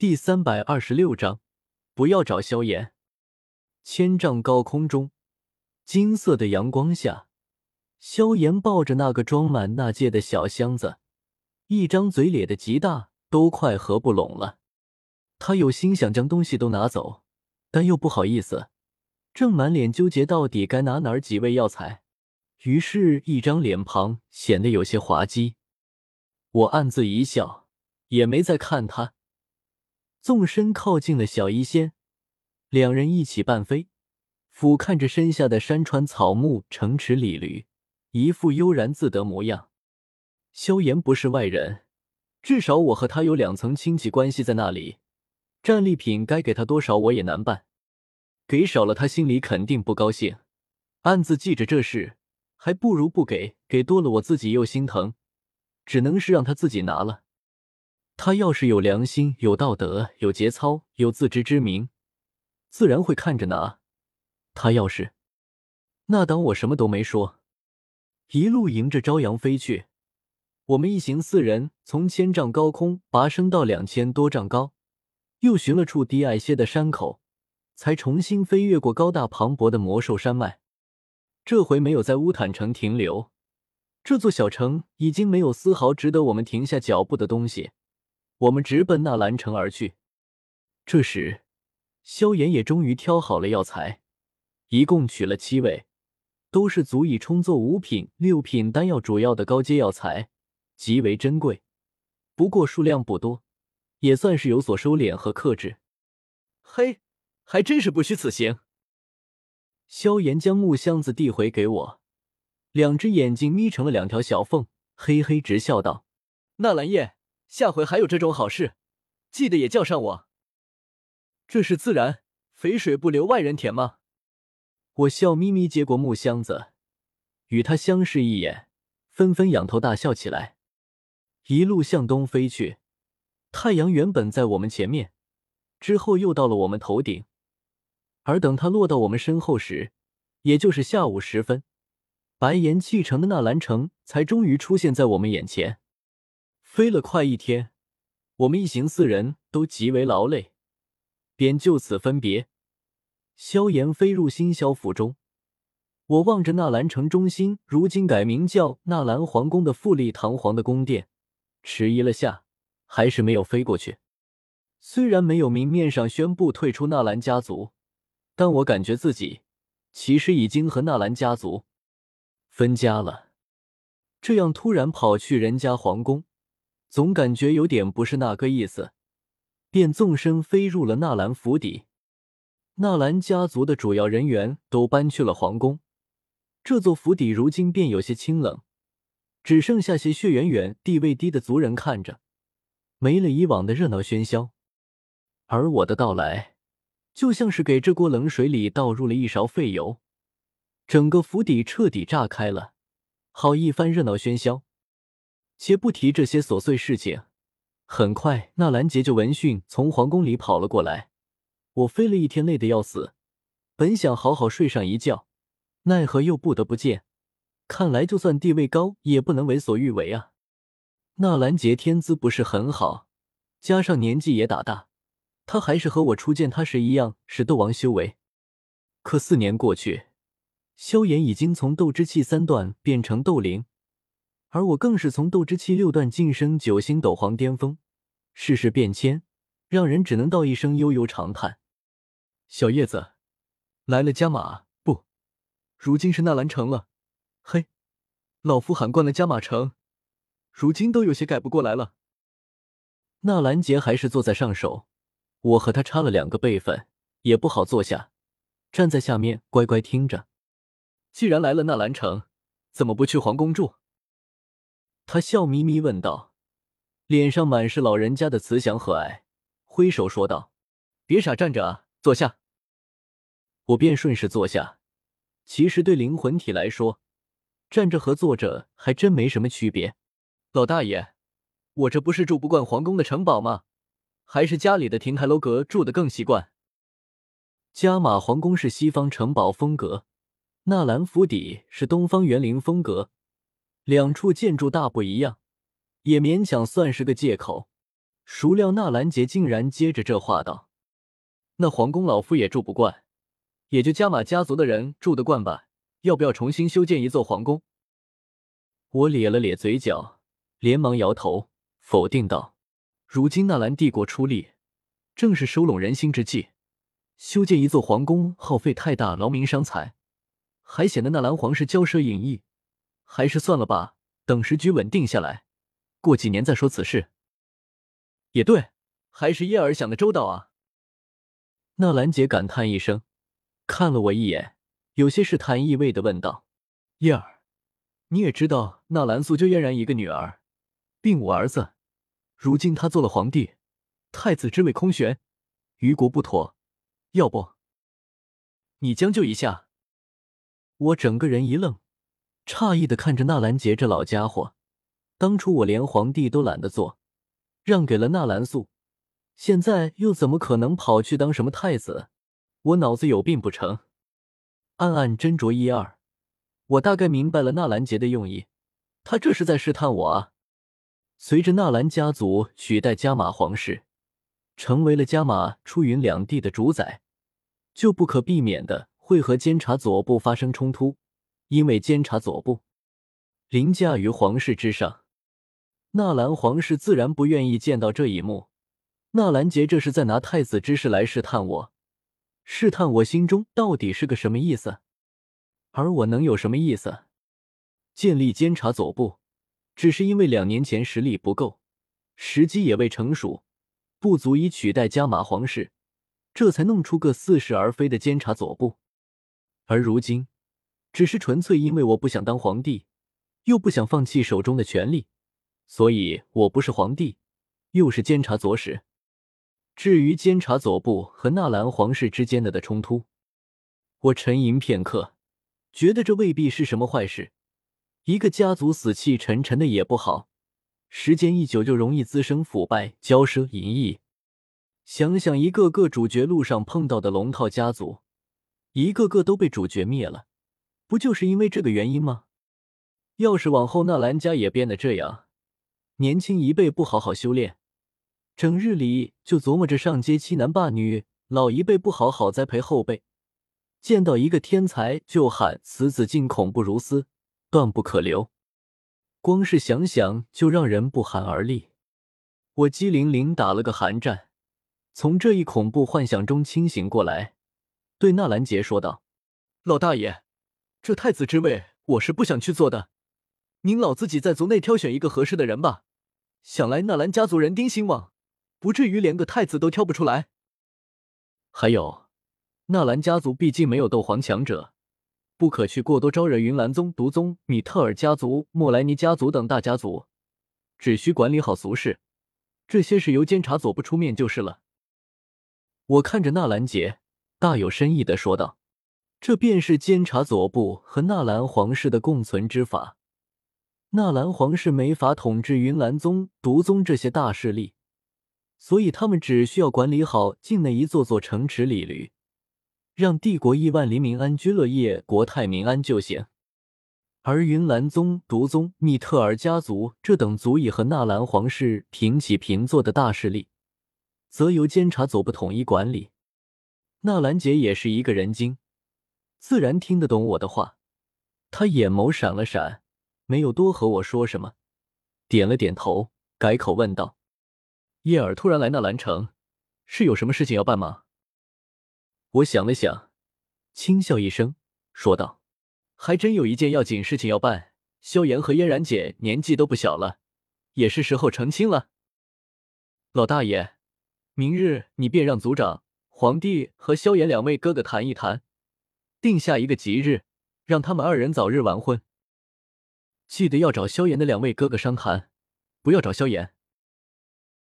第三百二十六章，不要找萧炎。千丈高空中，金色的阳光下，萧炎抱着那个装满纳戒的小箱子，一张嘴咧的极大，都快合不拢了。他有心想将东西都拿走，但又不好意思，正满脸纠结到底该拿哪几味药材，于是，一张脸庞显得有些滑稽。我暗自一笑，也没再看他，纵身靠近了小医仙。两人一起半飞，俯瞰着身下的山川草木、城池里驴，一副悠然自得模样。萧炎不是外人，至少我和他有两层亲戚关系在那里，战利品该给他多少我也难办，给少了他心里肯定不高兴，暗自记着这事，还不如不给，给多了我自己又心疼，只能是让他自己拿了。他要是有良心、有道德、有节操、有自知之明。自然会看着拿，他要是那当我什么都没说，一路迎着朝阳飞去。我们一行四人从千丈高空拔升到两千多丈高，又寻了处低矮些的山口，才重新飞越过高大磅礴的魔兽山脉。这回没有在乌坦城停留，这座小城已经没有丝毫值得我们停下脚步的东西。我们直奔纳兰城而去。这时。萧炎也终于挑好了药材，一共取了七味，都是足以充作五品、六品丹药主要的高阶药材，极为珍贵。不过数量不多，也算是有所收敛和克制。嘿，还真是不虚此行。萧炎将木箱子递回给我，两只眼睛眯成了两条小缝，嘿嘿直笑道：“纳兰叶，下回还有这种好事，记得也叫上我。”这是自然，肥水不流外人田吗？我笑眯眯接过木箱子，与他相视一眼，纷纷仰头大笑起来。一路向东飞去，太阳原本在我们前面，之后又到了我们头顶，而等它落到我们身后时，也就是下午时分，白岩砌成的纳兰城才终于出现在我们眼前。飞了快一天，我们一行四人都极为劳累。便就此分别。萧炎飞入新萧府中，我望着纳兰城中心，如今改名叫纳兰皇宫的富丽堂皇的宫殿，迟疑了下，还是没有飞过去。虽然没有明面上宣布退出纳兰家族，但我感觉自己其实已经和纳兰家族分家了。这样突然跑去人家皇宫，总感觉有点不是那个意思。便纵身飞入了纳兰府邸。纳兰家族的主要人员都搬去了皇宫，这座府邸如今便有些清冷，只剩下些血缘远、地位低的族人看着，没了以往的热闹喧嚣。而我的到来，就像是给这锅冷水里倒入了一勺废油，整个府邸彻底炸开了，好一番热闹喧嚣。且不提这些琐碎事情。很快，纳兰杰就闻讯从皇宫里跑了过来。我飞了一天，累得要死，本想好好睡上一觉，奈何又不得不见。看来就算地位高，也不能为所欲为啊！纳兰杰天资不是很好，加上年纪也打大，他还是和我初见他时一样是斗王修为。可四年过去，萧炎已经从斗之气三段变成斗灵。而我更是从斗之气六段晋升九星斗皇巅峰，世事变迁，让人只能道一声悠悠长叹。小叶子，来了加马不？如今是纳兰城了。嘿，老夫喊惯了加马城，如今都有些改不过来了。纳兰杰还是坐在上首，我和他差了两个辈分，也不好坐下，站在下面乖乖听着。既然来了纳兰城，怎么不去皇宫住？他笑眯眯问道，脸上满是老人家的慈祥和蔼，挥手说道：“别傻站着啊，坐下。”我便顺势坐下。其实对灵魂体来说，站着和坐着还真没什么区别。老大爷，我这不是住不惯皇宫的城堡吗？还是家里的亭台楼阁住的更习惯。加马皇宫是西方城堡风格，纳兰府邸是东方园林风格。两处建筑大不一样，也勉强算是个借口。孰料纳兰杰竟然接着这话道：“那皇宫老夫也住不惯，也就加玛家族的人住得惯吧？要不要重新修建一座皇宫？”我咧了咧嘴角，连忙摇头否定道：“如今纳兰帝国出力，正是收拢人心之际，修建一座皇宫耗费太大，劳民伤财，还显得纳兰皇室骄奢淫逸。还是算了吧，等时局稳定下来，过几年再说此事。”也对，还是叶儿想的周到啊。纳兰姐感叹一声，看了我一眼，有些试探意味的问道：“叶儿，你也知道，纳兰素就嫣然一个女儿，并无儿子。如今他做了皇帝，太子之位空悬，于国不妥。要不，你将就一下？”我整个人一愣，诧异的看着纳兰杰这老家伙。当初我连皇帝都懒得做。让给了纳兰素，现在又怎么可能跑去当什么太子？我脑子有病不成？暗暗斟酌一二，我大概明白了纳兰杰的用意，他这是在试探我啊！随着纳兰家族取代加玛皇室，成为了加玛出云两地的主宰，就不可避免的会和监察左部发生冲突，因为监察左部凌驾于皇室之上。纳兰皇室自然不愿意见到这一幕。纳兰杰这是在拿太子之事来试探我，试探我心中到底是个什么意思。而我能有什么意思？建立监察左部，只是因为两年前实力不够，时机也未成熟，不足以取代加玛皇室，这才弄出个似是而非的监察左部。而如今，只是纯粹因为我不想当皇帝，又不想放弃手中的权力。所以，我不是皇帝，又是监察左使。至于监察左部和纳兰皇室之间的的冲突，我沉吟片刻，觉得这未必是什么坏事。一个家族死气沉沉的也不好，时间一久就容易滋生腐败、骄奢淫逸。想想一个个主角路上碰到的龙套家族，一个个都被主角灭了，不就是因为这个原因吗？要是往后纳兰家也变得这样，年轻一辈不好好修炼，整日里就琢磨着上街欺男霸女；老一辈不好好栽培后辈，见到一个天才就喊此子竟恐怖如斯，断不可留。光是想想就让人不寒而栗。我机灵灵打了个寒战，从这一恐怖幻想中清醒过来，对纳兰杰说道：“老大爷，这太子之位我是不想去做的，您老自己在族内挑选一个合适的人吧。”想来纳兰家族人丁兴旺，不至于连个太子都挑不出来。还有，纳兰家族毕竟没有斗皇强者，不可去过多招惹云岚宗、毒宗、米特尔家族、莫莱尼家族等大家族，只需管理好俗事，这些事由监察左部出面就是了。我看着纳兰杰，大有深意的说道：“这便是监察左部和纳兰皇室的共存之法。”纳兰皇室没法统治云岚宗、毒宗这些大势力，所以他们只需要管理好境内一座座城池里闾，让帝国亿万黎民安居乐业、国泰民安就行。而云岚宗、毒宗、密特尔家族这等足以和纳兰皇室平起平坐的大势力，则由监察左部统一管理。纳兰杰也是一个人精，自然听得懂我的话，他眼眸闪了闪。没有多和我说什么，点了点头，改口问道：“叶儿突然来纳兰城，是有什么事情要办吗？”我想了想，轻笑一声，说道：“还真有一件要紧事情要办。萧炎和嫣然姐年纪都不小了，也是时候成亲了。老大爷，明日你便让族长、皇帝和萧炎两位哥哥谈一谈，定下一个吉日，让他们二人早日完婚。”记得要找萧炎的两位哥哥商谈，不要找萧炎。